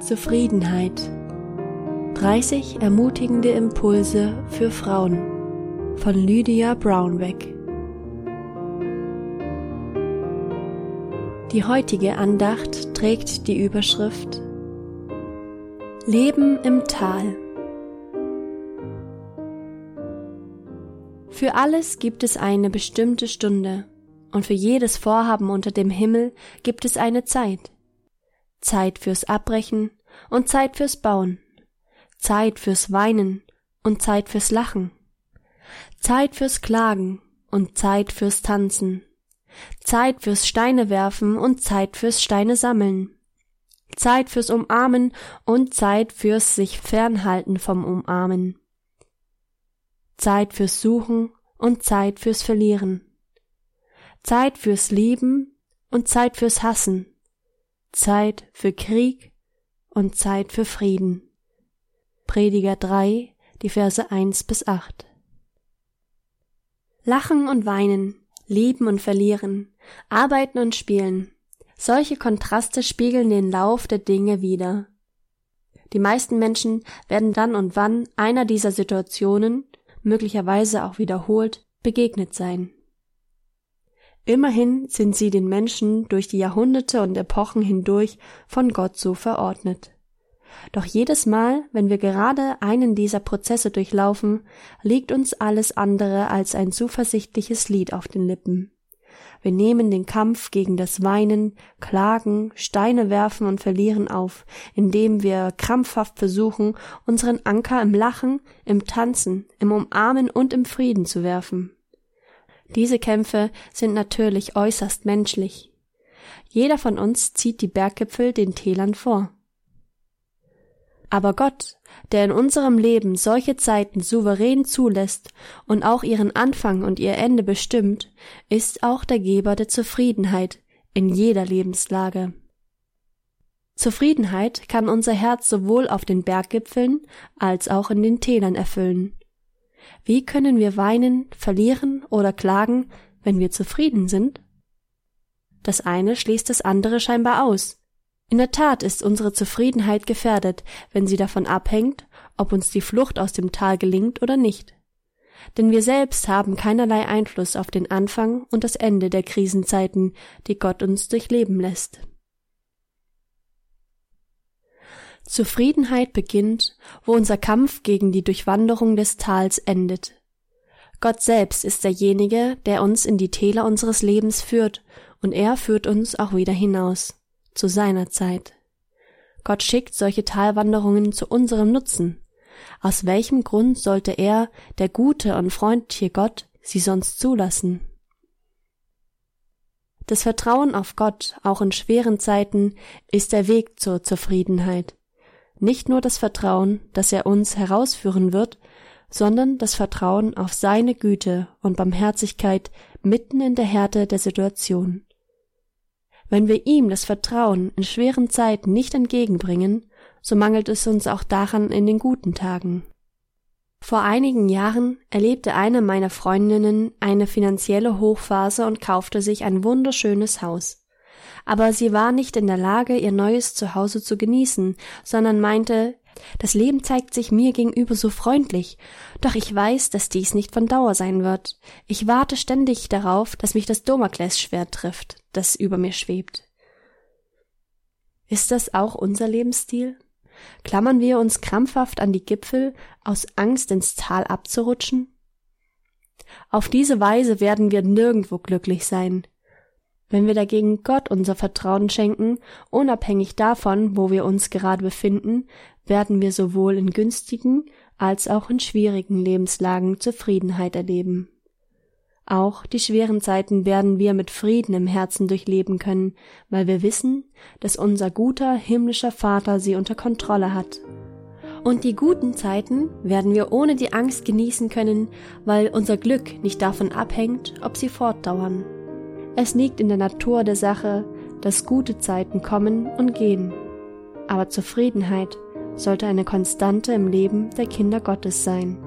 Zufriedenheit. 30 ermutigende Impulse für Frauen von Lydia Brownback. Die heutige Andacht trägt die Überschrift Leben im Tal. Für alles gibt es eine bestimmte Stunde, und für jedes Vorhaben unter dem Himmel gibt es eine Zeit. Zeit fürs Abbrechen und Zeit fürs Bauen, Zeit fürs Weinen und Zeit fürs Lachen, Zeit fürs Klagen und Zeit fürs Tanzen, Zeit fürs Steine werfen und Zeit fürs Steine sammeln, Zeit fürs Umarmen und Zeit fürs sich fernhalten vom Umarmen, Zeit fürs Suchen und Zeit fürs Verlieren, Zeit fürs Lieben und Zeit fürs Hassen, Zeit für Krieg und Zeit für Frieden. Prediger 3, die Verse 1 bis 8. Lachen und weinen, lieben und verlieren, arbeiten und spielen. Solche Kontraste spiegeln den Lauf der Dinge wider. Die meisten Menschen werden dann und wann einer dieser Situationen, möglicherweise auch wiederholt, begegnet sein. Immerhin sind sie den Menschen durch die Jahrhunderte und Epochen hindurch von Gott so verordnet. Doch jedes Mal, wenn wir gerade einen dieser Prozesse durchlaufen, liegt uns alles andere als ein zuversichtliches Lied auf den Lippen. Wir nehmen den Kampf gegen das Weinen, Klagen, Steine werfen und verlieren auf, indem wir krampfhaft versuchen, unseren Anker im Lachen, im Tanzen, im Umarmen und im Frieden zu werfen. Diese Kämpfe sind natürlich äußerst menschlich. Jeder von uns zieht die Berggipfel den Tälern vor. Aber Gott, der in unserem Leben solche Zeiten souverän zulässt und auch ihren Anfang und ihr Ende bestimmt, ist auch der Geber der Zufriedenheit in jeder Lebenslage. Zufriedenheit kann unser Herz sowohl auf den Berggipfeln als auch in den Tälern erfüllen. Wie können wir weinen, verlieren oder klagen, wenn wir zufrieden sind? Das eine schließt das andere scheinbar aus. In der Tat ist unsere Zufriedenheit gefährdet, wenn sie davon abhängt, ob uns die Flucht aus dem Tal gelingt oder nicht. Denn wir selbst haben keinerlei Einfluss auf den Anfang und das Ende der Krisenzeiten, die Gott uns durchleben lässt. Zufriedenheit beginnt, wo unser Kampf gegen die Durchwanderung des Tals endet. Gott selbst ist derjenige, der uns in die Täler unseres Lebens führt, und er führt uns auch wieder hinaus, zu seiner Zeit. Gott schickt solche Talwanderungen zu unserem Nutzen. Aus welchem Grund sollte er, der gute und freundliche Gott, sie sonst zulassen? Das Vertrauen auf Gott, auch in schweren Zeiten, ist der Weg zur Zufriedenheit nicht nur das Vertrauen, dass er uns herausführen wird, sondern das Vertrauen auf seine Güte und Barmherzigkeit mitten in der Härte der Situation. Wenn wir ihm das Vertrauen in schweren Zeiten nicht entgegenbringen, so mangelt es uns auch daran in den guten Tagen. Vor einigen Jahren erlebte eine meiner Freundinnen eine finanzielle Hochphase und kaufte sich ein wunderschönes Haus aber sie war nicht in der Lage, ihr neues Zuhause zu genießen, sondern meinte, das Leben zeigt sich mir gegenüber so freundlich, doch ich weiß, dass dies nicht von Dauer sein wird. Ich warte ständig darauf, dass mich das Domaklesschwert trifft, das über mir schwebt. Ist das auch unser Lebensstil? Klammern wir uns krampfhaft an die Gipfel, aus Angst ins Tal abzurutschen? Auf diese Weise werden wir nirgendwo glücklich sein. Wenn wir dagegen Gott unser Vertrauen schenken, unabhängig davon, wo wir uns gerade befinden, werden wir sowohl in günstigen als auch in schwierigen Lebenslagen Zufriedenheit erleben. Auch die schweren Zeiten werden wir mit Frieden im Herzen durchleben können, weil wir wissen, dass unser guter himmlischer Vater sie unter Kontrolle hat. Und die guten Zeiten werden wir ohne die Angst genießen können, weil unser Glück nicht davon abhängt, ob sie fortdauern. Es liegt in der Natur der Sache, dass gute Zeiten kommen und gehen. Aber Zufriedenheit sollte eine Konstante im Leben der Kinder Gottes sein.